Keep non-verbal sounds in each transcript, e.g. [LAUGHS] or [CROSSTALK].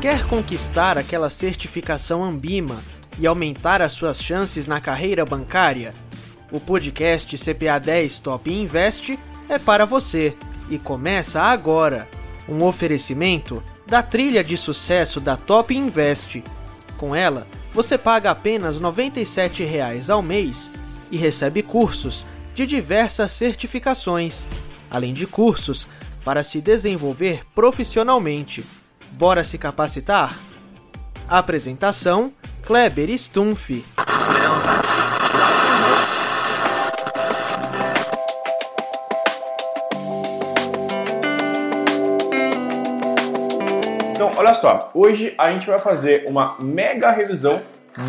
Quer conquistar aquela certificação Ambima e aumentar as suas chances na carreira bancária? O podcast CPA 10 Top Invest é para você e começa agora. Um oferecimento da trilha de sucesso da Top Invest. Com ela, você paga apenas R$ 97,00 ao mês e recebe cursos de diversas certificações, além de cursos para se desenvolver profissionalmente. Bora se capacitar? Apresentação: Kleber Stumpf. Então, olha só, hoje a gente vai fazer uma mega revisão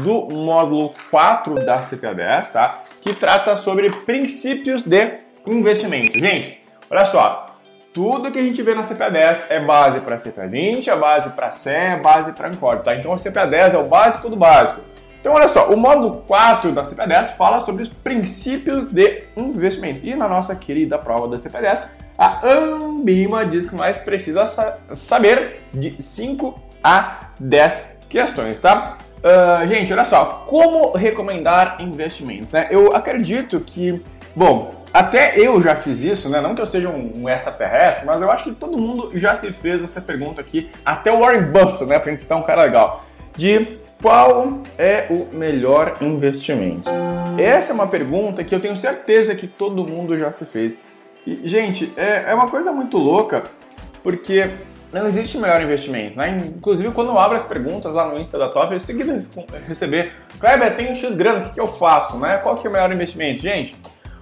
do módulo 4 da CPA10, tá? Que trata sobre princípios de investimento. Gente, olha só, tudo que a gente vê na CPA10 é base para CPA20, é base para CE, é base para Ancor, tá? Então a CPA10 é o básico do básico. Então olha só, o módulo 4 da CPA10 fala sobre os princípios de investimento. E na nossa querida prova da CPA10, a Ambima diz que mais precisa saber de 5 a 10 questões, tá? Uh, gente, olha só, como recomendar investimentos, né? Eu acredito que, bom, até eu já fiz isso, né? Não que eu seja um, extraterrestre, mas eu acho que todo mundo já se fez essa pergunta aqui, até o Warren Buffett, né? Pra gente citar um cara legal, de qual é o melhor investimento? Essa é uma pergunta que eu tenho certeza que todo mundo já se fez. E, gente, é, é uma coisa muito louca, porque não existe melhor investimento, né? Inclusive, quando eu abro as perguntas lá no Insta da Top, eu seguido receber, Kleber, um X grana, o que, que eu faço, né? Qual que é o melhor investimento? Gente,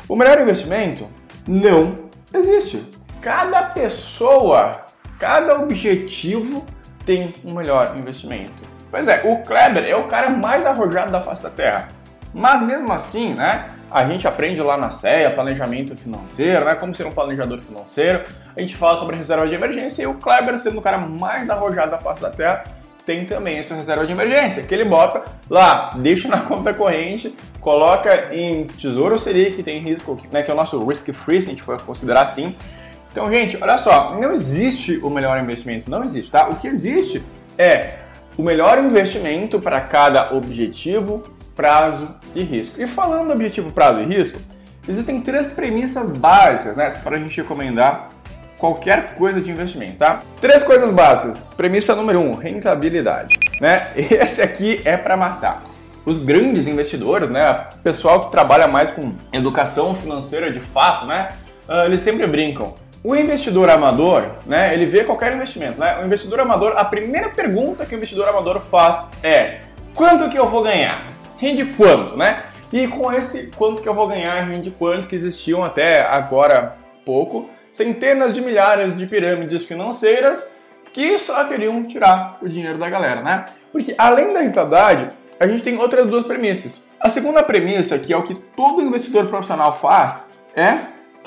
o melhor investimento não existe. Cada pessoa, cada objetivo tem um melhor investimento. Pois é, o Kleber é o cara mais arrojado da face da Terra. Mas mesmo assim, né? A gente aprende lá na CEA, planejamento financeiro, né? Como ser um planejador financeiro. A gente fala sobre reserva de emergência e o Kleber, sendo o cara mais arrojado da face da Terra, tem também essa reserva de emergência, que ele bota lá, deixa na [LAUGHS] conta corrente, coloca em Tesouro Selic, que tem risco, né, que é o nosso risk free, se a gente for considerar assim. Então, gente, olha só, não existe o melhor investimento, não existe, tá? O que existe é o melhor investimento para cada objetivo, prazo e risco. E falando do objetivo, prazo e risco, existem três premissas básicas, né, para a gente recomendar qualquer coisa de investimento, tá? Três coisas básicas. Premissa número um, rentabilidade, né? [LAUGHS] Esse aqui é para matar. Os grandes investidores, né, pessoal que trabalha mais com educação financeira de fato, né, uh, eles sempre brincam. O investidor amador, né, ele vê qualquer investimento, né? O investidor amador, a primeira pergunta que o investidor amador faz é: quanto que eu vou ganhar? Rende quanto, né? E com esse quanto que eu vou ganhar, rende quanto que existiam até agora pouco, centenas de milhares de pirâmides financeiras que só queriam tirar o dinheiro da galera, né? Porque além da rentabilidade, a gente tem outras duas premissas. A segunda premissa, que é o que todo investidor profissional faz, é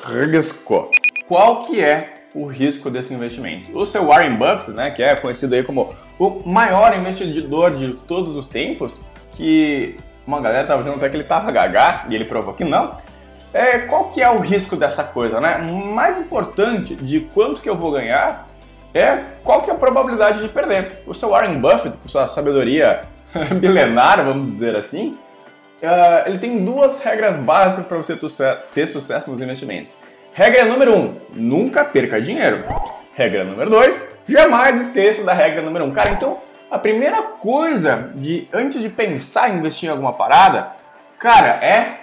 risco. Qual que é o risco desse investimento? O seu Warren Buffett, né, que é conhecido aí como o maior investidor de todos os tempos, que uma galera tava dizendo até que ele tava gaga e ele provou que não. É, qual que é o risco dessa coisa, né? Mais importante de quanto que eu vou ganhar é qual que é a probabilidade de perder. O seu Warren Buffett, com sua sabedoria [LAUGHS] milenar, vamos dizer assim, uh, ele tem duas regras básicas para você ter sucesso nos investimentos. Regra número um, nunca perca dinheiro. Regra número dois, jamais esqueça da regra número um. Cara, então a primeira coisa de antes de pensar em investir em alguma parada, cara, é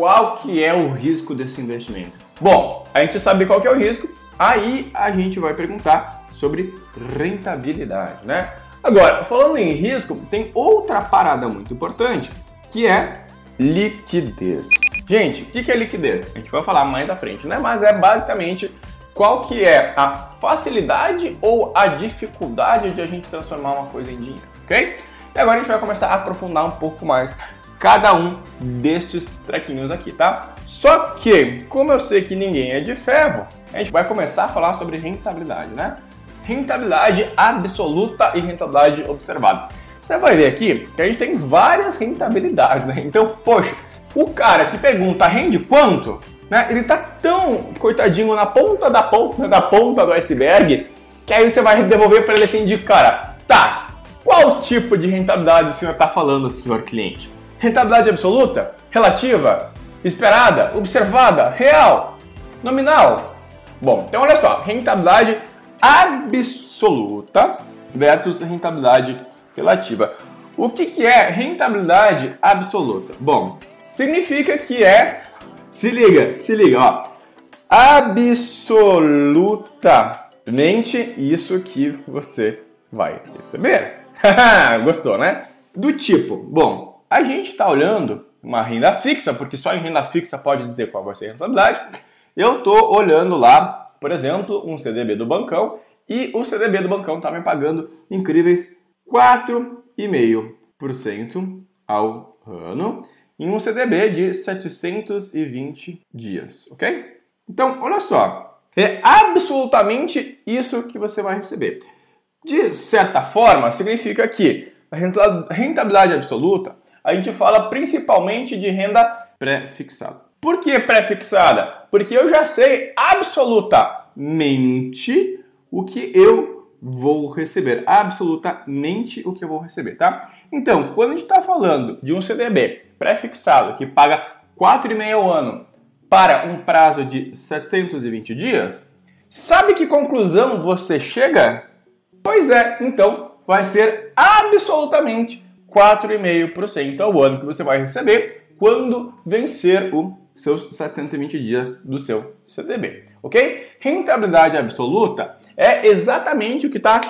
qual que é o risco desse investimento? Bom, a gente sabe qual que é o risco, aí a gente vai perguntar sobre rentabilidade, né? Agora, falando em risco, tem outra parada muito importante, que é liquidez. Gente, o que é liquidez? A gente vai falar mais à frente, né? Mas é basicamente qual que é a facilidade ou a dificuldade de a gente transformar uma coisa em dinheiro, ok? E agora a gente vai começar a aprofundar um pouco mais cada um destes trequinhos aqui, tá? Só que, como eu sei que ninguém é de ferro, a gente vai começar a falar sobre rentabilidade, né? Rentabilidade absoluta e rentabilidade observada. Você vai ver aqui que a gente tem várias rentabilidades, né? Então, poxa, o cara que pergunta rende quanto, né? Ele tá tão coitadinho na ponta da ponta da ponta do iceberg que aí você vai devolver para ele assim de cara, Tá, qual tipo de rentabilidade o senhor está falando, senhor cliente? Rentabilidade absoluta? Relativa? Esperada? Observada? Real? Nominal? Bom, então olha só, rentabilidade absoluta versus rentabilidade relativa. O que, que é rentabilidade absoluta? Bom, significa que é. Se liga, se liga, ó. Absolutamente isso que você vai receber. [LAUGHS] Gostou, né? Do tipo, bom, a gente está olhando uma renda fixa, porque só em renda fixa pode dizer qual vai ser a rentabilidade. Eu estou olhando lá, por exemplo, um CDB do bancão e o CDB do bancão está me pagando incríveis 4,5% ao ano em um CDB de 720 dias, ok? Então, olha só, é absolutamente isso que você vai receber. De certa forma, significa que a rentabilidade absoluta, a gente fala principalmente de renda pré-fixada. Por que pré-fixada? Porque eu já sei absolutamente o que eu vou receber. Absolutamente o que eu vou receber, tá? Então, quando a gente está falando de um CDB pré-fixado que paga 4,5 ao ano para um prazo de 720 dias, sabe que conclusão você chega? Pois é, então vai ser absolutamente 4,5% ao ano que você vai receber quando vencer os seus 720 dias do seu CDB, ok? Rentabilidade absoluta é exatamente o que está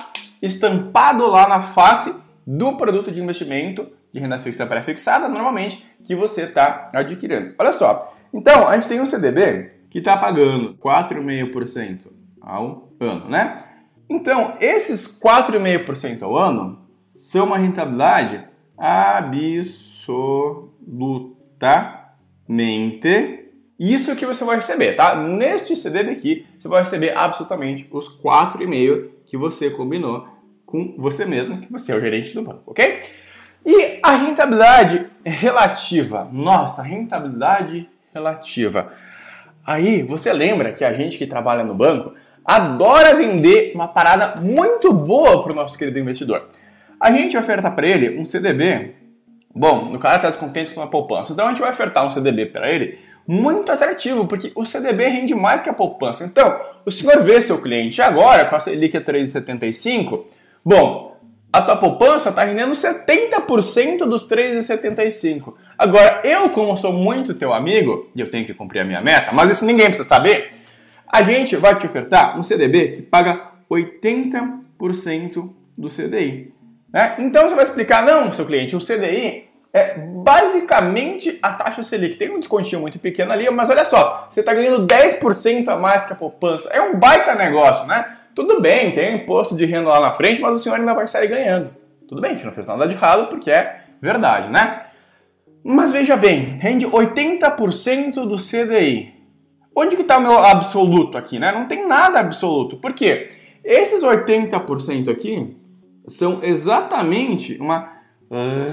estampado lá na face do produto de investimento de renda fixa pré-fixada, normalmente, que você está adquirindo. Olha só, então a gente tem um CDB que está pagando 4,5% ao ano, né? Então, esses 4,5% ao ano são uma rentabilidade absolutamente isso que você vai receber, tá? Neste CDB aqui, você vai receber absolutamente os 4,5 que você combinou com você mesmo, que você é o gerente do banco, ok? E a rentabilidade relativa. Nossa, rentabilidade relativa. Aí você lembra que a gente que trabalha no banco, adora vender uma parada muito boa para o nosso querido investidor. A gente oferta para ele um CDB. Bom, o cara está descontente com a poupança, então a gente vai ofertar um CDB para ele muito atrativo, porque o CDB rende mais que a poupança. Então, o senhor vê seu cliente agora com a Selic a 3,75. Bom, a tua poupança está rendendo 70% dos 3,75. Agora, eu, como sou muito teu amigo, e eu tenho que cumprir a minha meta, mas isso ninguém precisa saber, a gente vai te ofertar um CDB que paga 80% do CDI. Né? Então você vai explicar, não, seu cliente, o CDI é basicamente a taxa Selic. Tem um descontinho muito pequeno ali, mas olha só, você está ganhando 10% a mais que a poupança. É um baita negócio, né? Tudo bem, tem imposto de renda lá na frente, mas o senhor ainda vai sair ganhando. Tudo bem, a gente não fez nada de errado porque é verdade, né? Mas veja bem, rende 80% do CDI. Onde que está o meu absoluto aqui, né? Não tem nada absoluto. Por quê? Esses 80% aqui são exatamente uma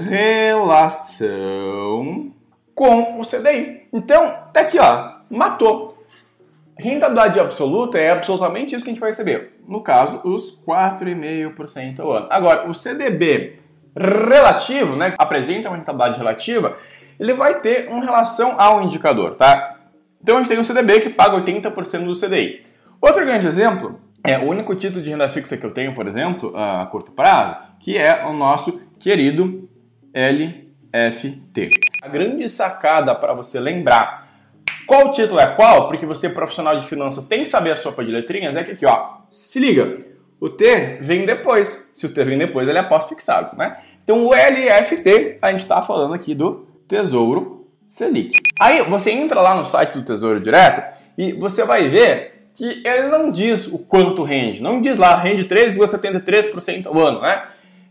relação com o CDI. Então, tá aqui, ó, matou. Rentabilidade absoluta é absolutamente isso que a gente vai receber. No caso, os 4,5% ao ano. Agora, o CDB relativo, né, apresenta uma rentabilidade relativa, ele vai ter uma relação ao indicador, tá? Então a gente tem um CDB que paga 80% do CDI. Outro grande exemplo é o único título de renda fixa que eu tenho, por exemplo, a curto prazo, que é o nosso querido LFT. A grande sacada para você lembrar qual título é qual, porque você profissional de finanças tem que saber a sopa de letrinhas, é que aqui, ó, se liga, o T vem depois. Se o T vem depois, ele é pós-fixado, né? Então o LFT, a gente está falando aqui do Tesouro Selic. Aí você entra lá no site do Tesouro Direto e você vai ver que ele não diz o quanto rende. Não diz lá, rende 3,73% ao ano, né?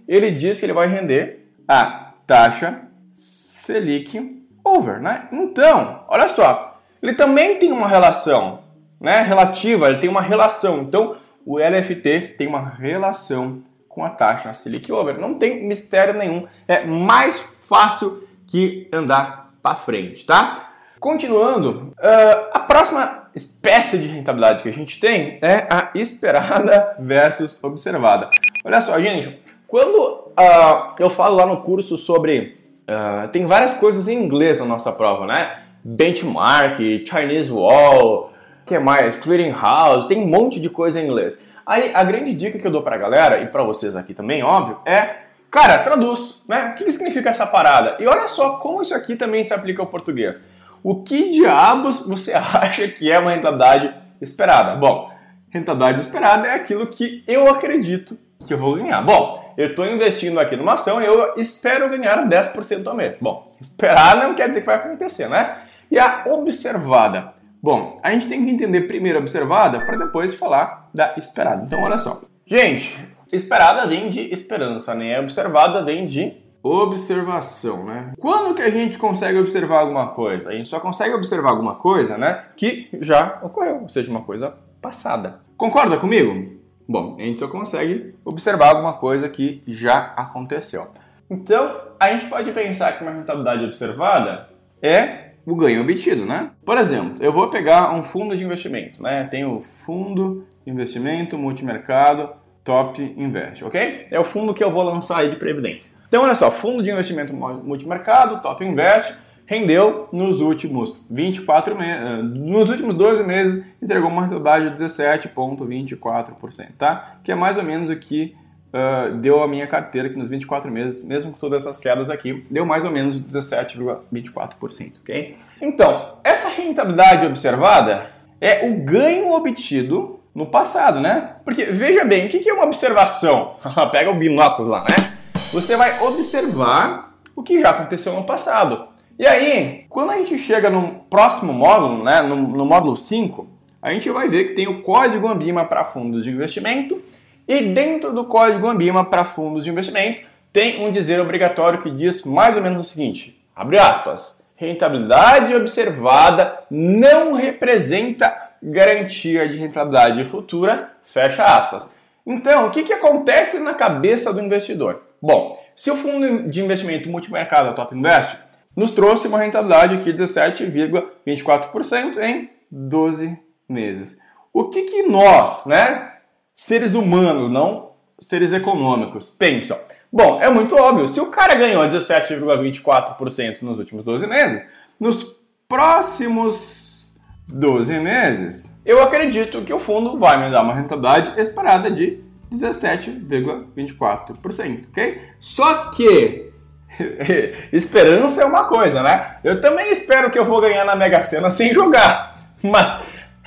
Ele diz que ele vai render a taxa Selic over, né? Então, olha só, ele também tem uma relação, né? Relativa, ele tem uma relação. Então, o LFT tem uma relação com a taxa Selic over. Não tem mistério nenhum. É mais fácil que andar para frente, tá? Continuando, uh, a próxima espécie de rentabilidade que a gente tem é a esperada versus observada. Olha só, gente, quando uh, eu falo lá no curso sobre. Uh, tem várias coisas em inglês na nossa prova, né? Benchmark, Chinese Wall, que mais? Clearing House, tem um monte de coisa em inglês. Aí a grande dica que eu dou pra galera, e pra vocês aqui também, óbvio, é Cara, traduz, né? O que significa essa parada? E olha só como isso aqui também se aplica ao português. O que diabos você [LAUGHS] acha que é uma rentabilidade esperada? Bom, rentabilidade esperada é aquilo que eu acredito que eu vou ganhar. Bom, eu estou investindo aqui numa ação e eu espero ganhar 10% ao mês. Bom, esperar não quer dizer que vai acontecer, né? E a observada. Bom, a gente tem que entender primeiro a observada para depois falar da esperada. Então, olha só. Gente, Esperada vem de esperança, né? Observada vem de observação, né? Quando que a gente consegue observar alguma coisa? A gente só consegue observar alguma coisa, né? Que já ocorreu, ou seja, uma coisa passada. Concorda comigo? Bom, a gente só consegue observar alguma coisa que já aconteceu. Então, a gente pode pensar que uma rentabilidade observada é o ganho obtido, né? Por exemplo, eu vou pegar um fundo de investimento, né? Tem o fundo de investimento multimercado Top Invest, ok? É o fundo que eu vou lançar aí de previdência. Então, olha só, fundo de investimento multimercado, Top Invest, rendeu nos últimos 24 meses, eh, nos últimos 12 meses, entregou uma rentabilidade de 17,24%, tá? Que é mais ou menos o que uh, deu a minha carteira aqui nos 24 meses, mesmo com todas essas quedas aqui, deu mais ou menos 17,24%, ok? Então, essa rentabilidade observada é o ganho obtido no passado, né? Porque veja bem, o que é uma observação? [LAUGHS] Pega o binóculo lá, né? Você vai observar o que já aconteceu no passado. E aí, quando a gente chega no próximo módulo, né, no, no módulo 5, a gente vai ver que tem o código Ambima para fundos de investimento e dentro do código Ambima para fundos de investimento tem um dizer obrigatório que diz mais ou menos o seguinte, abre aspas, rentabilidade observada não representa garantia de rentabilidade futura, fecha aspas. Então, o que, que acontece na cabeça do investidor? Bom, se o fundo de investimento multimercado, a Top Invest, nos trouxe uma rentabilidade aqui de 17,24% em 12 meses. O que, que nós, né, seres humanos, não seres econômicos, pensam? Bom, é muito óbvio, se o cara ganhou 17,24% nos últimos 12 meses, nos próximos 12 meses, eu acredito que o fundo vai me dar uma rentabilidade esperada de 17,24%, ok? Só que [LAUGHS] esperança é uma coisa, né? Eu também espero que eu vou ganhar na Mega Sena sem jogar, [LAUGHS] mas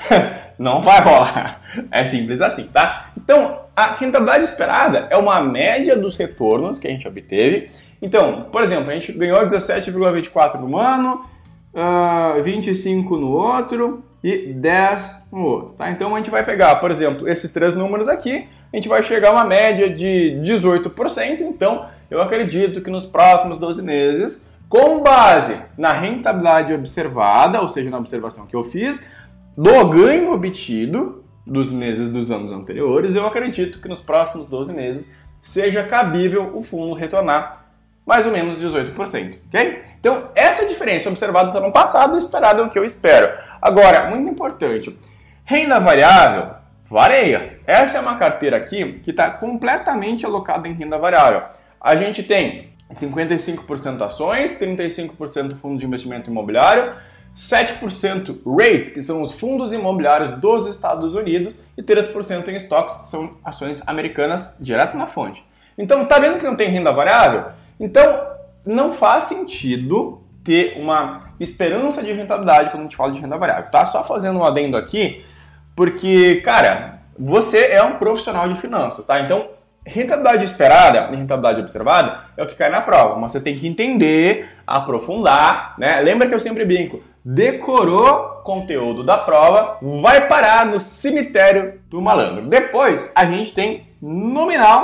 [LAUGHS] não vai rolar. É simples assim, tá? Então, a rentabilidade esperada é uma média dos retornos que a gente obteve. Então, por exemplo, a gente ganhou 17,24 no ano, uh, ah, 25 no outro e 10 no outro. Tá? Então a gente vai pegar, por exemplo, esses três números aqui, a gente vai chegar a uma média de 18%. Então eu acredito que nos próximos 12 meses, com base na rentabilidade observada, ou seja, na observação que eu fiz, do ganho obtido dos meses dos anos anteriores, eu acredito que nos próximos 12 meses seja cabível o fundo retornar mais ou menos 18%, ok? Então, essa diferença observada no passado, esperada é o que eu espero. Agora, muito importante, renda variável varia. Essa é uma carteira aqui que está completamente alocada em renda variável. A gente tem 55% ações, 35% fundo de investimento imobiliário, 7% REITs, que são os fundos imobiliários dos Estados Unidos, e 3% em estoques, que são ações americanas direto na fonte. Então, tá vendo que não tem renda variável? Então, não faz sentido ter uma esperança de rentabilidade quando a gente fala de renda variável, tá? Só fazendo um adendo aqui, porque, cara, você é um profissional de finanças, tá? Então, rentabilidade esperada e rentabilidade observada é o que cai na prova, mas você tem que entender, aprofundar, né? Lembra que eu sempre brinco, decorou conteúdo da prova, vai parar no cemitério do malandro. Depois, a gente tem nominal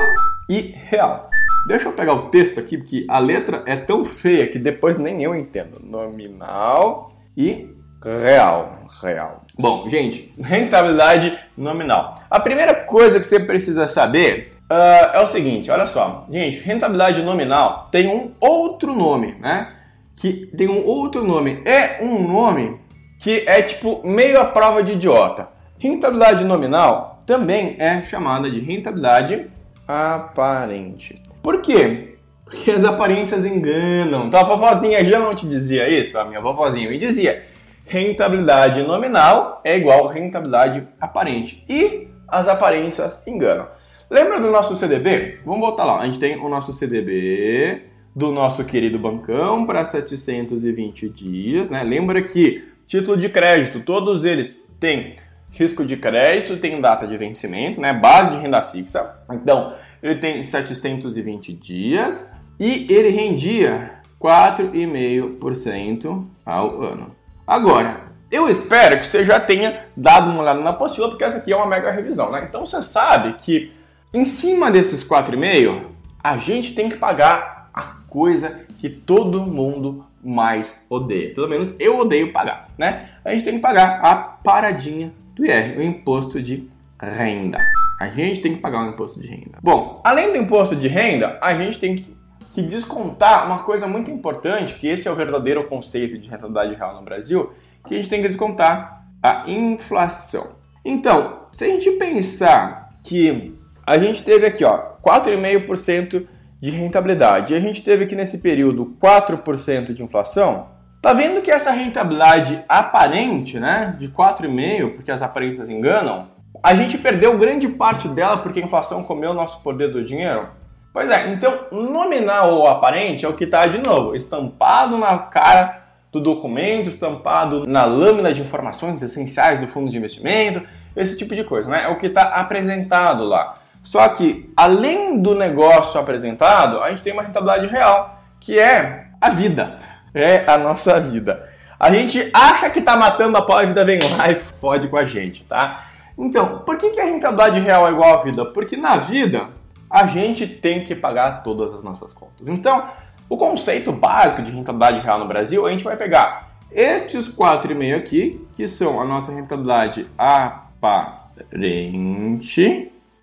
e real. Deixa eu pegar o texto aqui, porque a letra é tão feia que depois nem eu entendo. Nominal e real. Real. Bom, gente, rentabilidade nominal. A primeira coisa que você precisa saber uh, é o seguinte: olha só, gente, rentabilidade nominal tem um outro nome, né? Que tem um outro nome. É um nome que é tipo meio a prova de idiota. Rentabilidade nominal também é chamada de rentabilidade aparente. Por quê? Porque as aparências enganam. Então a vovozinha já não te dizia isso? A minha vovozinha me dizia: rentabilidade nominal é igual rentabilidade aparente. E as aparências enganam. Lembra do nosso CDB? Vamos voltar lá. A gente tem o nosso CDB do nosso querido bancão para 720 dias, né? Lembra que título de crédito, todos eles têm risco de crédito, tem data de vencimento, né? Base de renda fixa. Então, ele tem 720 dias e ele rendia 4,5% ao ano. Agora, eu espero que você já tenha dado uma olhada na apostila, porque essa aqui é uma mega revisão, né? Então você sabe que em cima desses 4,5, a gente tem que pagar a coisa que todo mundo mais odeia. Pelo menos eu odeio pagar, né? A gente tem que pagar a paradinha do IR, o imposto de renda. A gente tem que pagar o imposto de renda. Bom, além do imposto de renda, a gente tem que que descontar uma coisa muito importante, que esse é o verdadeiro conceito de rentabilidade real no Brasil, que a gente tem que descontar a inflação. Então, se a gente pensar que a gente teve aqui, ó, 4,5% de rentabilidade, e a gente teve aqui nesse período 4% de inflação, tá vendo que essa rentabilidade aparente, né, de 4,5, porque as aparências enganam, a gente perdeu grande parte dela porque a inflação comeu o nosso poder do dinheiro? Pois é, então nominal ou aparente é o que está de novo, estampado na cara do documento, estampado na lâmina de informações essenciais do fundo de investimento, esse tipo de coisa, né? É o que está apresentado lá. Só que, além do negócio apresentado, a gente tem uma rentabilidade real, que é a vida. É a nossa vida. A gente acha que está matando a pau, a vida vem lá e fode com a gente, tá? Então, por que, que a rentabilidade real é igual à vida? Porque na vida, a gente tem que pagar todas as nossas contas. Então, o conceito básico de rentabilidade real no Brasil, a gente vai pegar estes 4,5 aqui, que são a nossa rentabilidade aparente,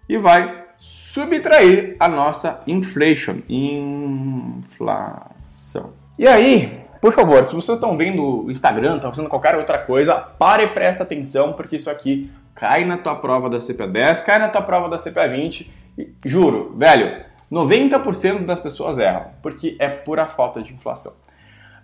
e vai subtrair a nossa inflation, inflação. E aí, por favor, se vocês estão vendo o Instagram, estão fazendo qualquer outra coisa, pare e presta atenção, porque isso aqui cai na tua prova da CPA 10, cai na tua prova da CPA 20 Juro, velho, 90% das pessoas erram, porque é pura falta de inflação.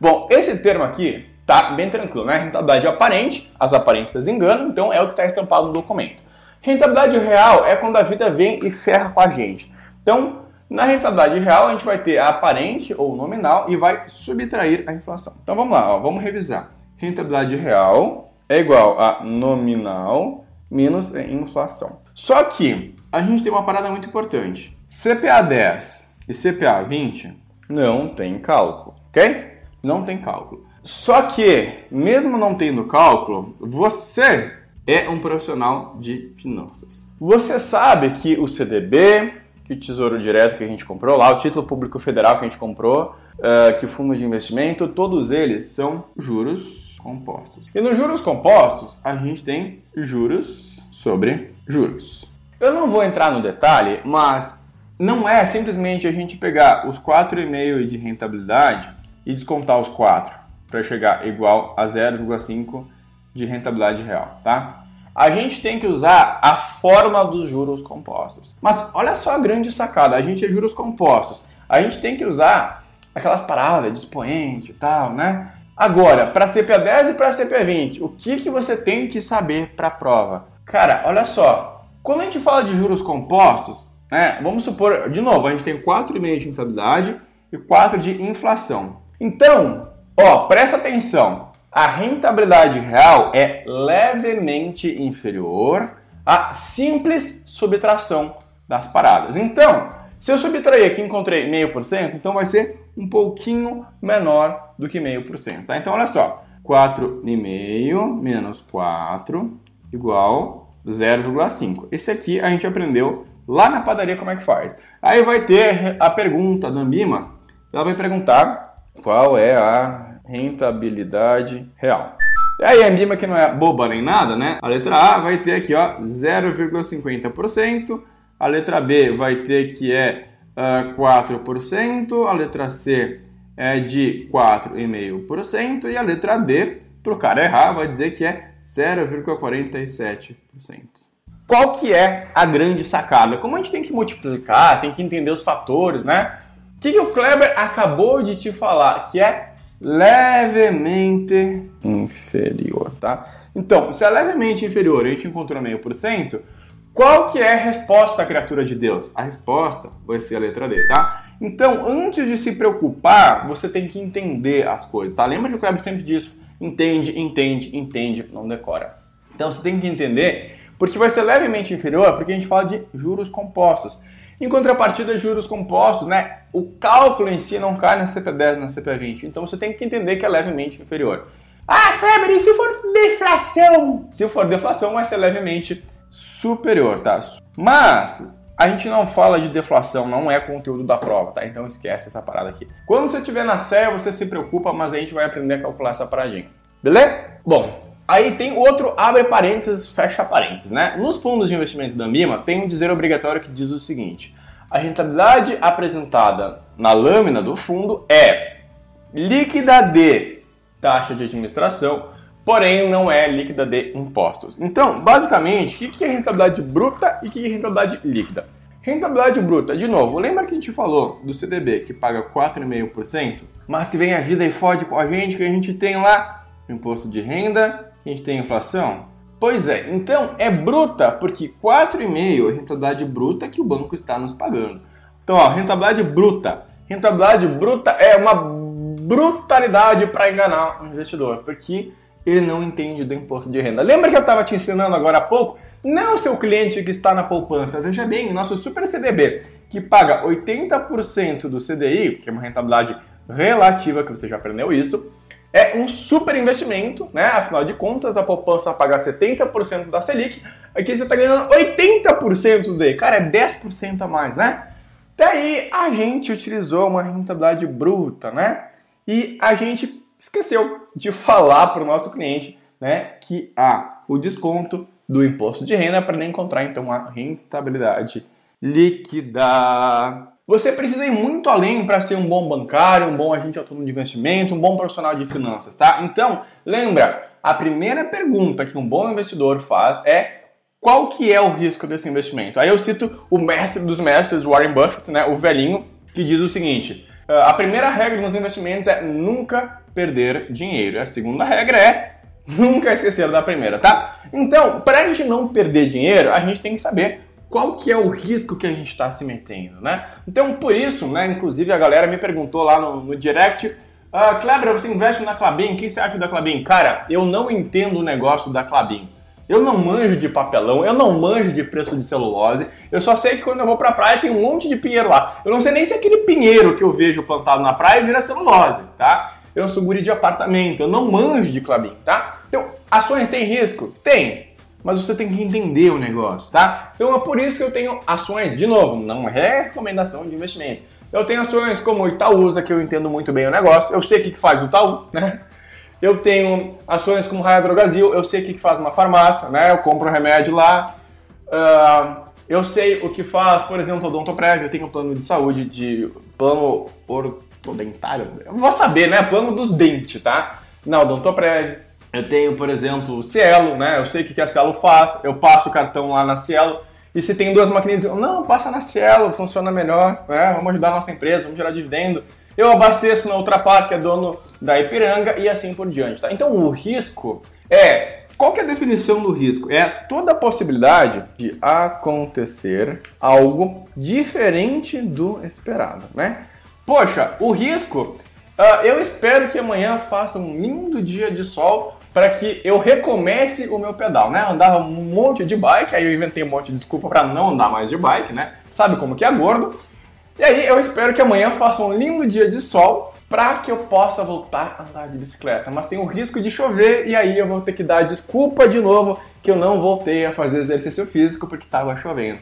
Bom, esse termo aqui tá bem tranquilo, né? Rentabilidade aparente, as aparências enganam, então é o que está estampado no documento. Rentabilidade real é quando a vida vem e ferra com a gente. Então, na rentabilidade real, a gente vai ter a aparente ou nominal e vai subtrair a inflação. Então vamos lá, ó, vamos revisar. Rentabilidade real é igual a nominal menos inflação. Só que a gente tem uma parada muito importante. CPA 10 e CPA 20 não tem cálculo, ok? Não tem cálculo. Só que, mesmo não tendo cálculo, você é um profissional de finanças. Você sabe que o CDB, que o Tesouro Direto que a gente comprou lá, o Título Público Federal que a gente comprou, uh, que o Fundo de Investimento, todos eles são juros compostos. E nos juros compostos, a gente tem juros sobre juros. Eu não vou entrar no detalhe, mas não é simplesmente a gente pegar os 4,5 de rentabilidade e descontar os 4 para chegar igual a 0,5 de rentabilidade real, tá? A gente tem que usar a forma dos juros compostos. Mas olha só a grande sacada, a gente é juros compostos. A gente tem que usar aquelas palavras de expoente e tal, né? Agora, para CPA 10 e para CPA 20, o que, que você tem que saber para a prova? Cara, olha só, quando a gente fala de juros compostos, né, vamos supor, de novo, a gente tem 4,5% de rentabilidade e 4% de inflação. Então, ó, presta atenção, a rentabilidade real é levemente inferior à simples subtração das paradas. Então, se eu subtrair aqui encontrei 0,5%, então vai ser um pouquinho menor do que 0,5%. Tá? Então, olha só, 4,5 menos 4 igual 0,5. Esse aqui a gente aprendeu lá na padaria como é que faz. Aí vai ter a pergunta da Mima, ela vai perguntar qual é a rentabilidade real. E aí a Mima que não é boba nem nada, né? A letra A vai ter aqui, ó, 0,50%, a letra B vai ter que é uh, ah, 4%, a letra C é de 4,5% e a letra D, para o cara errar, vai dizer que é 0,47%. qual que é a grande sacada? Como a gente tem que multiplicar, tem que entender os fatores, né? O que, que o Kleber acabou de te falar? Que é levemente inferior, tá? Então, se é levemente inferior, a gente encontrou meio por cento, qual que é a resposta à criatura de Deus? A resposta vai ser a letra D, tá? Então, antes de se preocupar, você tem que entender as coisas, tá? Lembra que o Kleber sempre diz, entende, entende, entende, não decora. Então, você tem que entender, porque vai ser levemente inferior, porque a gente fala de juros compostos. Em contrapartida, juros compostos, né? O cálculo em si não cai na CP10, na CP20. Então você tem que entender que é levemente inferior. Ah, Kleber, e se for deflação? Se for deflação, vai ser levemente superior, tá? Mas a gente não fala de deflação, não é conteúdo da prova, tá? Então esquece essa parada aqui. Quando você estiver na série, você se preocupa, mas a gente vai aprender a calcular essa paradinha. Beleza? Bom, Aí tem outro abre parênteses, fecha parênteses, né? Nos fundos de investimento da MIMA tem um dizer obrigatório que diz o seguinte: a rentabilidade apresentada na lâmina do fundo é líquida de taxa de administração, porém não é líquida de impostos. Então, basicamente, o que é rentabilidade bruta e o que é rentabilidade líquida? Rentabilidade bruta, de novo, lembra que a gente falou do CDB que paga 4,5%, mas que vem a vida e fode com a gente, que a gente tem lá imposto de renda, a gente tem inflação? Pois é, então é bruta, porque 4,5% é a rentabilidade bruta que o banco está nos pagando. Então, ó, rentabilidade bruta. Rentabilidade bruta é uma brutalidade para enganar o investidor, porque ele não entende do imposto de renda. Lembra que eu estava te ensinando agora há pouco? Não seu cliente que está na poupança. Veja bem, nosso Super CDB, que paga 80% do CDI, que é uma rentabilidade relativa, que você já aprendeu isso, é um super investimento, né? Afinal de contas, a poupança paga 70% da Selic, aqui você está ganhando 80% do. Cara, é 10% a mais, né? Daí a gente utilizou uma rentabilidade bruta, né? E a gente esqueceu de falar para o nosso cliente, né, que há o desconto do imposto de renda para ele encontrar então a rentabilidade líquida. Você precisa ir muito além para ser um bom bancário, um bom agente autônomo de investimento, um bom profissional de finanças, tá? Então, lembra, a primeira pergunta que um bom investidor faz é qual que é o risco desse investimento? Aí eu cito o mestre dos mestres, Warren Buffett, né, o velhinho, que diz o seguinte: ah, a primeira regra nos investimentos é nunca perder dinheiro. A segunda regra é nunca esquecer da primeira, tá? Então, para a gente não perder dinheiro, a gente tem que saber qual que é o risco que a gente está se metendo, né? Então, por isso, né, inclusive a galera me perguntou lá no, no direct, uh, Kleber, você investe na Clabin, o que você acha da Clabin? Cara, eu não entendo o negócio da Clabin. Eu não manjo de papelão, eu não manjo de preço de celulose, eu só sei que quando eu vou pra praia tem um monte de pinheiro lá. Eu não sei nem se aquele pinheiro que eu vejo plantado na praia vira celulose, tá? Eu sou guri de apartamento, eu não manjo de Clabin, tá? Então, ações têm risco? Tem mas você tem que entender o negócio, tá? Então é por isso que eu tenho ações, de novo, não é recomendação de investimento. Eu tenho ações como Itaúsa, que eu entendo muito bem o negócio, eu sei o que faz o Itaú, né? Eu tenho ações como Raia Drogazil, eu sei o que faz uma farmácia, né? Eu compro remédio lá. Uh, eu sei o que faz, por exemplo, o Odontoprev, eu tenho um plano de saúde de plano ortodentário, eu vou saber, né? Plano dos dentes, tá? Não, Odontoprev, eu tenho, por exemplo, Cielo, né? Eu sei o que a Cielo faz, eu passo o cartão lá na Cielo. E se tem duas maquininhas, dizem, não, passa na Cielo, funciona melhor, né? Vamos ajudar a nossa empresa, vamos gerar dividendo. Eu abasteço na outra parte, que é dono da Ipiranga, e assim por diante, tá? Então o risco é. Qual que é a definição do risco? É toda a possibilidade de acontecer algo diferente do esperado, né? Poxa, o risco Uh, eu espero que amanhã faça um lindo dia de sol para que eu recomece o meu pedal, né? andava um monte de bike, aí eu inventei um monte de desculpa para não andar mais de bike, né? Sabe como que é gordo? E aí eu espero que amanhã faça um lindo dia de sol para que eu possa voltar a andar de bicicleta. Mas tem o risco de chover e aí eu vou ter que dar desculpa de novo que eu não voltei a fazer exercício físico porque estava chovendo.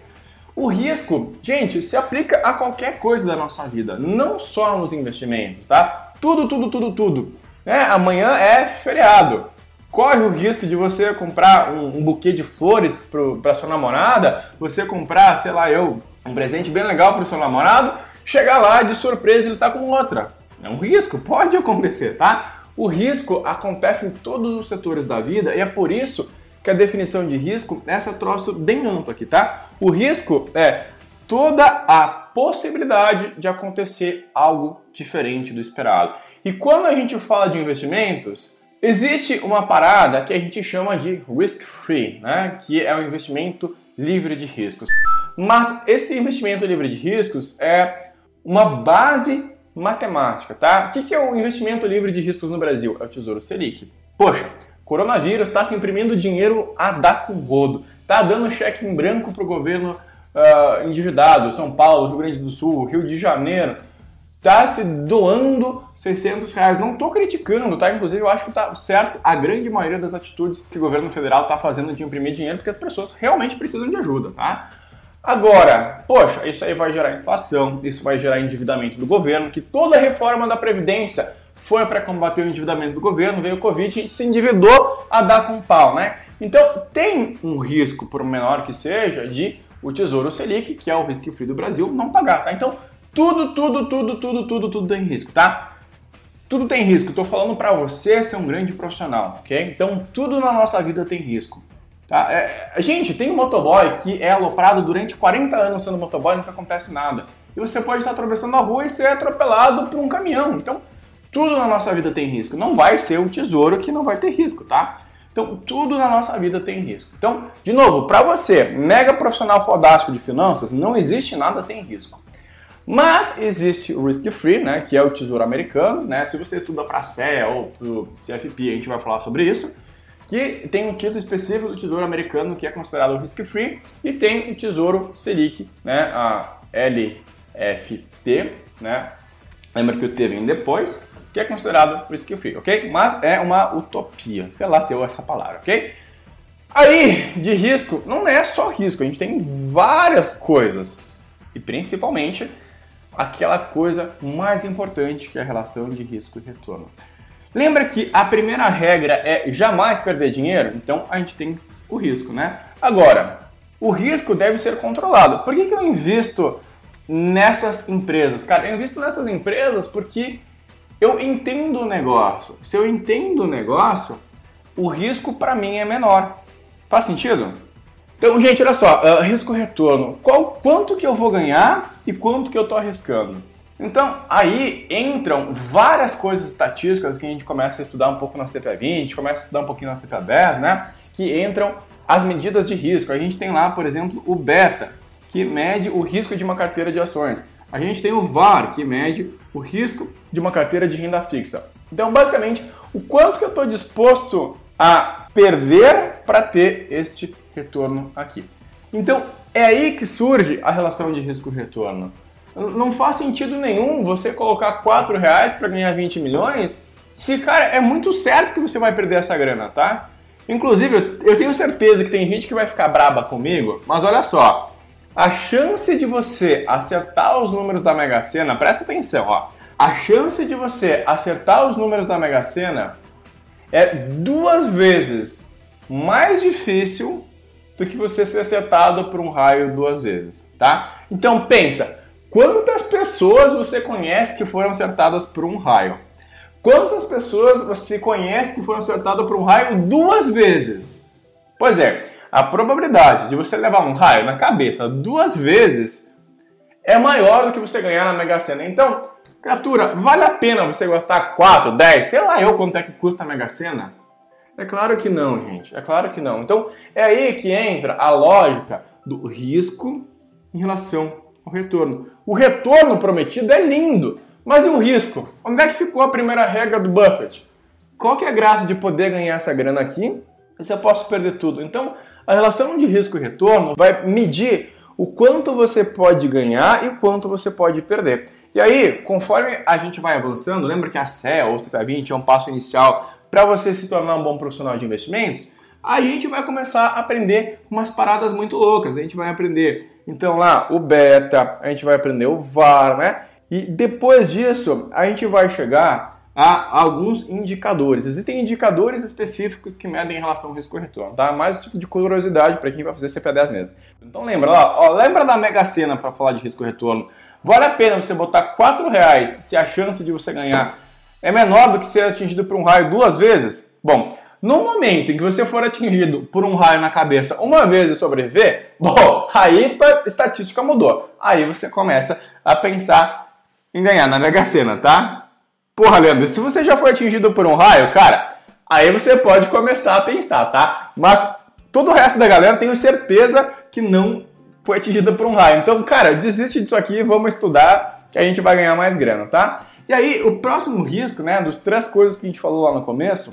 O risco, gente, se aplica a qualquer coisa da nossa vida, não só nos investimentos, tá? Tudo, tudo, tudo, tudo. É, amanhã é feriado corre o risco de você comprar um, um buquê de flores para sua namorada, você comprar, sei lá, eu, um presente bem legal para o seu namorado, chegar lá de surpresa ele está com outra. É um risco, pode acontecer, tá? O risco acontece em todos os setores da vida e é por isso que a definição de risco é essa troço bem amplo aqui, tá? O risco é toda a possibilidade de acontecer algo diferente do esperado. E quando a gente fala de investimentos, existe uma parada que a gente chama de risk free, né? Que é um investimento livre de riscos. Mas esse investimento livre de riscos é uma base matemática, tá? O que é o investimento livre de riscos no Brasil? É o Tesouro Selic. Poxa, coronavírus está se imprimindo dinheiro a dar com rodo, tá dando cheque em branco para o governo uh, endividado, São Paulo, Rio Grande do Sul, Rio de Janeiro, tá se doando 600 reais. Não estou criticando, tá? Inclusive, eu acho que tá certo a grande maioria das atitudes que o governo federal está fazendo de imprimir dinheiro, porque as pessoas realmente precisam de ajuda, tá? Agora, poxa, isso aí vai gerar inflação, isso vai gerar endividamento do governo, que toda reforma da Previdência foi para combater o endividamento do governo, veio o Covid, a gente se endividou a dar com pau, né? Então tem um risco, por menor que seja, de o Tesouro Selic, que é o risco free do Brasil, não pagar, tá? Então tudo, tudo, tudo, tudo, tudo, tudo tem risco, tá? Tudo tem risco. Estou falando para você ser um grande profissional, ok? Então tudo na nossa vida tem risco. Tá? É, gente, tem um motoboy que é aloprado durante 40 anos sendo motoboy e nunca acontece nada. E você pode estar atravessando a rua e ser atropelado por um caminhão. Então, tudo na nossa vida tem risco. Não vai ser um tesouro que não vai ter risco, tá? Então, tudo na nossa vida tem risco. Então, de novo, para você, mega profissional fodástico de finanças, não existe nada sem risco. Mas existe o risk free, né, que é o tesouro americano, né? Se você estuda para CE ou para o CFP, a gente vai falar sobre isso que tem um título específico do Tesouro Americano que é considerado risk free e tem o Tesouro Selic, né, a LFT, né? Lembra que o T vem depois, que é considerado risk free, ok? Mas é uma utopia, sei lá se eu essa palavra, ok? Aí, de risco, não é só risco, a gente tem várias coisas e principalmente aquela coisa mais importante que é a relação de risco e retorno. Lembra que a primeira regra é jamais perder dinheiro? Então a gente tem o risco, né? Agora, o risco deve ser controlado. Por que, que eu invisto nessas empresas? Cara, eu invisto nessas empresas porque eu entendo o negócio. Se eu entendo o negócio, o risco para mim é menor. Faz sentido? Então, gente, olha só, uh, risco-retorno. Qual, quanto que eu vou ganhar e quanto que eu estou arriscando? Então, aí entram várias coisas estatísticas que a gente começa a estudar um pouco na CPA20, começa a estudar um pouquinho na CPA10, né? Que entram as medidas de risco. A gente tem lá, por exemplo, o beta, que mede o risco de uma carteira de ações. A gente tem o VAR, que mede o risco de uma carteira de renda fixa. Então, basicamente, o quanto que eu estou disposto a perder para ter este retorno aqui. Então, é aí que surge a relação de risco-retorno. Não faz sentido nenhum você colocar 4 reais para ganhar 20 milhões se, cara, é muito certo que você vai perder essa grana, tá? Inclusive, eu tenho certeza que tem gente que vai ficar braba comigo, mas olha só, a chance de você acertar os números da Mega Sena, presta atenção, ó. A chance de você acertar os números da Mega Sena é duas vezes mais difícil do que você ser acertado por um raio duas vezes, tá? Então pensa, Quantas pessoas você conhece que foram acertadas por um raio? Quantas pessoas você conhece que foram acertadas por um raio duas vezes? Pois é, a probabilidade de você levar um raio na cabeça duas vezes é maior do que você ganhar na Mega Sena. Então, criatura, vale a pena você gastar 4, 10, sei lá eu quanto é que custa a Mega Sena? É claro que não, gente. É claro que não. Então, é aí que entra a lógica do risco em relação o retorno. O retorno prometido é lindo, mas e o risco? Onde é que ficou a primeira regra do Buffett? Qual que é a graça de poder ganhar essa grana aqui se eu posso perder tudo? Então, a relação de risco e retorno vai medir o quanto você pode ganhar e o quanto você pode perder. E aí, conforme a gente vai avançando, lembra que a CE ou CPA20 é um passo inicial para você se tornar um bom profissional de investimentos? A gente vai começar a aprender umas paradas muito loucas. A gente vai aprender então lá o beta, a gente vai aprender o VAR, né? E depois disso, a gente vai chegar a alguns indicadores. Existem indicadores específicos que medem em relação ao risco retorno, tá? Mais um tipo de curiosidade para quem vai fazer CP10 mesmo. Então lembra lá, ó, lembra da Mega Sena para falar de risco retorno? Vale a pena você botar 4 reais se a chance de você ganhar é menor do que ser atingido por um raio duas vezes? Bom, No momento em que você for atingido por um raio na cabeça uma vez e sobreviver, [LAUGHS] bom, aí tua estatística mudou. Aí você começa a pensar em ganhar na Mega Sena, tá? Porra, Leandro, se você já foi atingido por um raio, cara, aí você pode começar a pensar, tá? Mas todo o resto da galera tenho certeza que não foi atingida por um raio. Então, cara, desiste disso aqui, vamos estudar que a gente vai ganhar mais grana, tá? E aí, o próximo risco, né, dos três coisas que a gente falou lá no começo,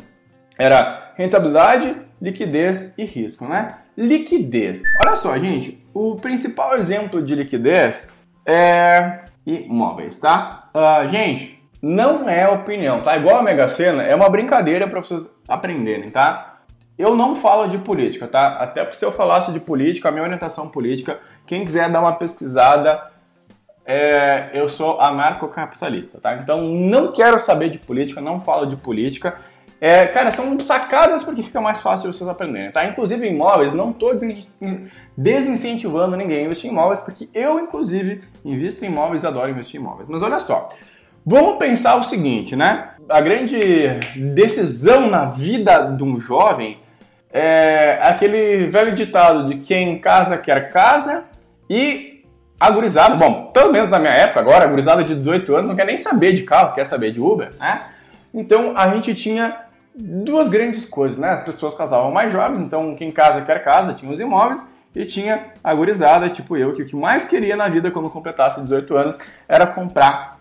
era rentabilidade, liquidez e risco, né? Liquidez. Olha só, gente, o principal exemplo de liquidez é imóveis, tá? Uh, gente, não é opinião, tá? Igual a Mega Sena, é uma brincadeira para vocês aprenderem, tá? Eu não falo de política, tá? Até porque se eu falasse de política, a minha orientação política, quem quiser dar uma pesquisada, é, eu sou anarcocapitalista, tá? Então não quero saber de política, não falo de política. É, cara, são sacadas porque fica mais fácil vocês aprenderem, tá? Inclusive imóveis, não estou desincentivando ninguém a investir em imóveis, porque eu, inclusive, invisto em imóveis adoro investir em imóveis. Mas olha só, vamos pensar o seguinte, né? A grande decisão na vida de um jovem é aquele velho ditado de quem casa quer casa e agorizado, bom, pelo menos na minha época agora, agorizado de 18 anos não quer nem saber de carro, quer saber de Uber, né? Então a gente tinha duas grandes coisas, né? As pessoas casavam mais jovens, então quem casa quer casa, tinha os imóveis, e tinha a gurizada, tipo eu, que o que mais queria na vida quando completasse 18 anos era comprar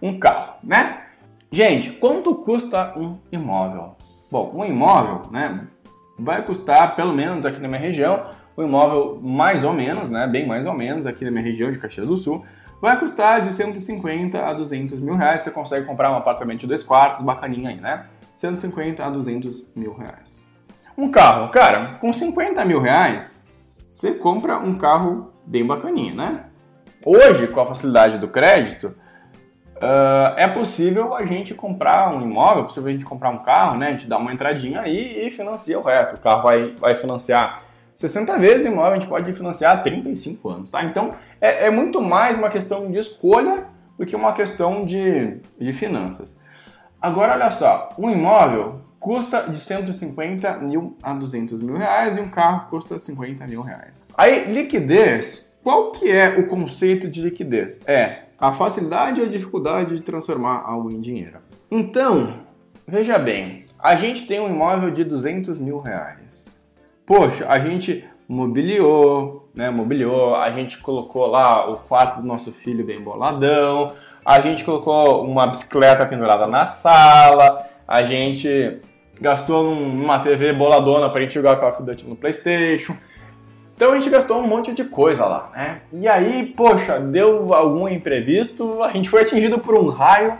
um carro, né? Gente, quanto custa um imóvel? Bom, um imóvel, né, vai custar, pelo menos aqui na minha região, um imóvel mais ou menos, né, bem mais ou menos aqui na minha região de Caxias do Sul, vai custar de 150 a 200 mil reais. Você consegue comprar um apartamento de dois quartos, bacaninha aí, né? 150 a 200 mil reais. Um carro, cara, com 50 mil reais, você compra um carro bem bacaninha, né? Hoje, com a facilidade do crédito, uh, é possível a gente comprar um imóvel, é possível a gente comprar um carro, né? A gente dá uma entradinha aí e financia o resto. O carro vai, vai financiar 60 vezes o imóvel, a gente pode financiar 35 anos, tá? Então, é, é muito mais uma questão de escolha do que uma questão de, de finanças. Agora, olha só, um imóvel custa de 150 mil a 200 mil reais e um carro custa 50 mil reais. Aí, liquidez, qual que é o conceito de liquidez? É a facilidade ou dificuldade de transformar algo em dinheiro. Então, veja bem, a gente tem um imóvel de 200 mil reais. Poxa, a gente mobiliou, né, mobiliou, a gente colocou lá o quarto do nosso filho bem boladão, a gente colocou uma bicicleta pendurada na sala, a gente gastou numa TV boladona pra gente jogar Call of Duty no Playstation. Então a gente gastou um monte de coisa lá, né? E aí, poxa, deu algum imprevisto, a gente foi atingido por um raio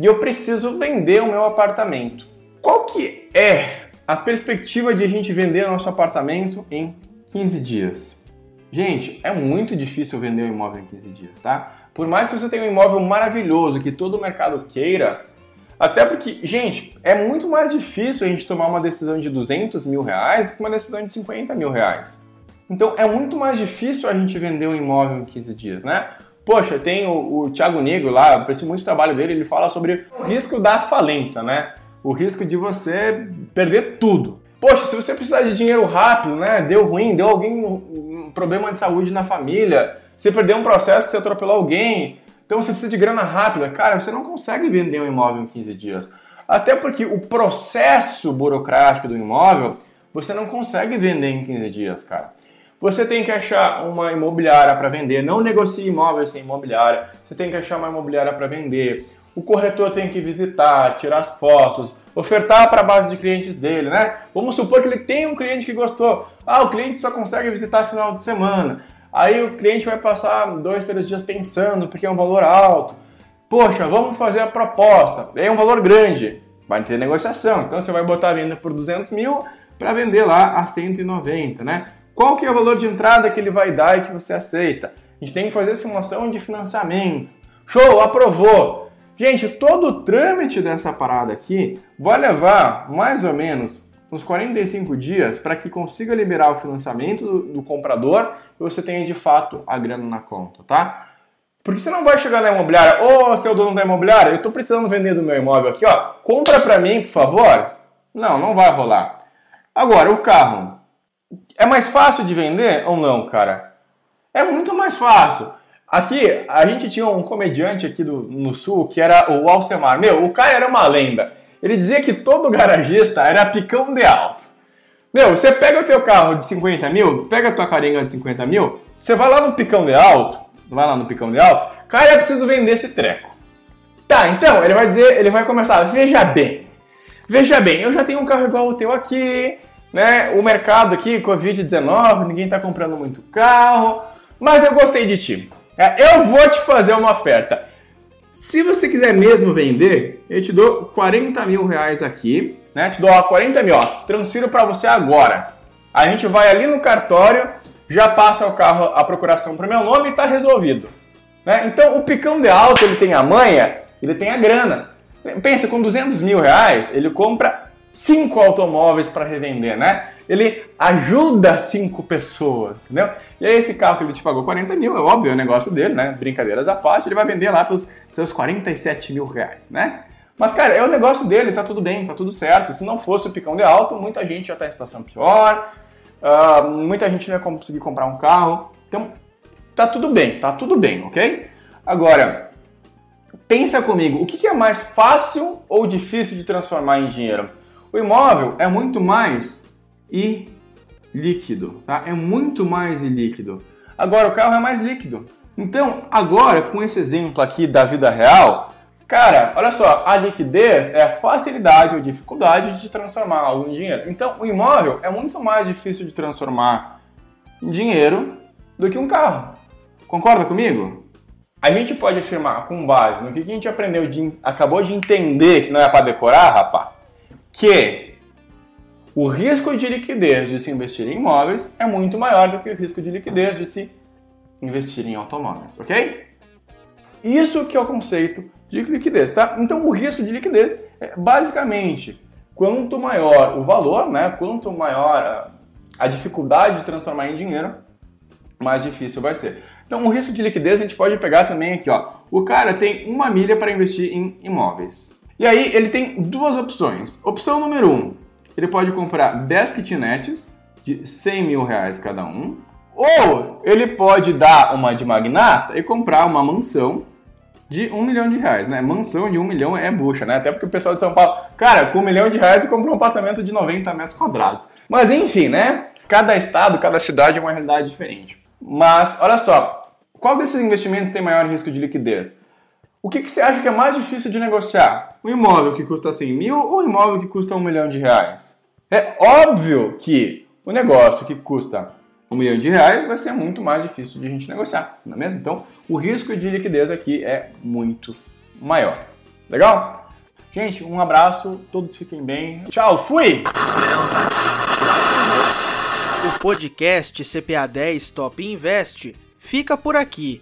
e eu preciso vender o meu apartamento. Qual que é a perspectiva de a gente vender nosso apartamento em 15 dias. Gente, é muito difícil vender um imóvel em 15 dias, tá? Por mais que você tenha um imóvel maravilhoso que todo o mercado queira, até porque, gente, é muito mais difícil a gente tomar uma decisão de 200 mil reais do que uma decisão de 50 mil reais. Então é muito mais difícil a gente vender um imóvel em 15 dias, né? Poxa, tem o, o Thiago Negro lá, aprecio muito o trabalho dele, ele fala sobre o risco da falência, né? O risco de você perder tudo. Poxa, se você precisar de dinheiro rápido, né? Deu ruim, deu alguém um problema de saúde na família, você perdeu um processo que você atropelou alguém, então você precisa de grana rápida. Cara, você não consegue vender um imóvel em 15 dias. Até porque o processo burocrático do imóvel você não consegue vender em 15 dias, cara. Você tem que achar uma imobiliária para vender, não negocie imóveis sem imobiliária. Você tem que achar uma imobiliária para vender. O corretor tem que visitar, tirar as fotos, ofertar para a base de clientes dele, né? Vamos supor que ele tem um cliente que gostou. Ah, o cliente só consegue visitar final de semana. Aí o cliente vai passar dois, três dias pensando porque é um valor alto. Poxa, vamos fazer a proposta. É um valor grande. Vai ter negociação. Então você vai botar a venda por 200 mil para vender lá a 190, né? Qual que é o valor de entrada que ele vai dar e que você aceita? A gente tem que fazer simulação de financiamento. Show, aprovou. Gente, todo o trâmite dessa parada aqui vai levar mais ou menos uns 45 dias para que consiga liberar o financiamento do, do, comprador e você tenha de fato a grana na conta, tá? Porque você não vai chegar na imobiliária, ô oh, seu dono da imobiliária, eu estou precisando vender do meu imóvel aqui, ó, compra para mim, por favor. Não, não vai rolar. Agora, o carro é mais fácil de vender ou não, cara? É muito mais fácil. Aqui, a gente tinha um comediante aqui do, no sul que era o Alcemar. Meu, o cara era uma lenda. Ele dizia que todo garagista era picão de alto. Meu, você pega o teu carro de 50 mil, pega a tua carinha de 50 mil, você vai lá no picão de alto, vai lá no picão de alto, cara, eu preciso vender esse treco. Tá, então, ele vai dizer, ele vai começar, veja bem, veja bem, eu já tenho um carro igual o teu aqui, né, o mercado aqui, Covid-19, ninguém tá comprando muito carro, mas eu gostei de ti. É, eu vou te fazer uma oferta. Se você quiser mesmo vender, eu te dou 40 mil reais aqui, né? Te dou ó, 40 mil, ó, transfiro para você agora. A gente vai ali no cartório, já passa o carro, a procuração para meu nome e está resolvido. Né? Então o picão de alto ele tem a manha, ele tem a grana. Pensa, com 200 mil reais, ele compra cinco automóveis para revender, né? Ele ajuda cinco pessoas, entendeu? E aí esse carro que ele te pagou 40 mil, é óbvio, é o negócio dele, né? Brincadeiras à parte, ele vai vender lá pelos seus 47 mil reais, né? Mas, cara, é o negócio dele, tá tudo bem, tá tudo certo. Se não fosse o picão de alto, muita gente já tá em situação pior, uh, muita gente não ia conseguir comprar um carro. Então, tá tudo bem, tá tudo bem, ok? Agora, pensa comigo, o que é mais fácil ou difícil de transformar em dinheiro? O imóvel é muito mais ilíquido, tá? É muito mais ilíquido. Agora o carro é mais líquido. Então, agora com esse exemplo aqui da vida real, cara, olha só, a liquidez é a facilidade ou dificuldade de transformar algo em dinheiro. Então, o imóvel é muito mais difícil de transformar em dinheiro do que um carro. Concorda comigo? A gente pode afirmar com base no que a gente aprendeu, de, acabou de entender que não é para decorar, rapaz que o risco de liquidez de se investir em imóveis é muito maior do que o risco de liquidez de se investir em automóveis, ok? Isso que é o conceito de liquidez, tá? Então o risco de liquidez é basicamente quanto maior o valor, né? Quanto maior a dificuldade de transformar em dinheiro, mais difícil vai ser. Então o risco de liquidez a gente pode pegar também aqui, ó. O cara tem uma milha para investir em imóveis. E aí ele tem duas opções. Opção número um, ele pode comprar 10 kitnets de 100 mil reais cada um, ou ele pode dar uma de magnata e comprar uma mansão de um milhão de reais, né? Mansão de um milhão é bucha, né? Até porque o pessoal de São Paulo, cara, com um milhão de reais comprou um apartamento de 90 metros quadrados. Mas enfim, né? Cada estado, cada cidade é uma realidade diferente. Mas, olha só, qual desses investimentos tem maior risco de liquidez? O que, que você acha que é mais difícil de negociar? Um imóvel que custa 100 mil ou um imóvel que custa um milhão de reais? É óbvio que o negócio que custa um milhão de reais vai ser muito mais difícil de a gente negociar, não é mesmo? Então, o risco de liquidez aqui é muito maior. Legal? Gente, um abraço, todos fiquem bem. Tchau, fui! O podcast CPA 10 Top Invest fica por aqui,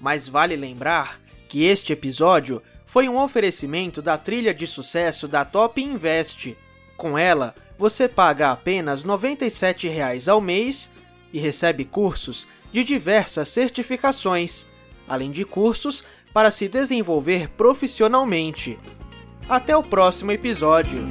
mas vale lembrar que este episódio foi um oferecimento da trilha de sucesso da Top Invest. Com ela, você paga apenas R$ 97,00 ao mês e recebe cursos de diversas certificações, além de cursos para se desenvolver profissionalmente. Até o próximo episódio!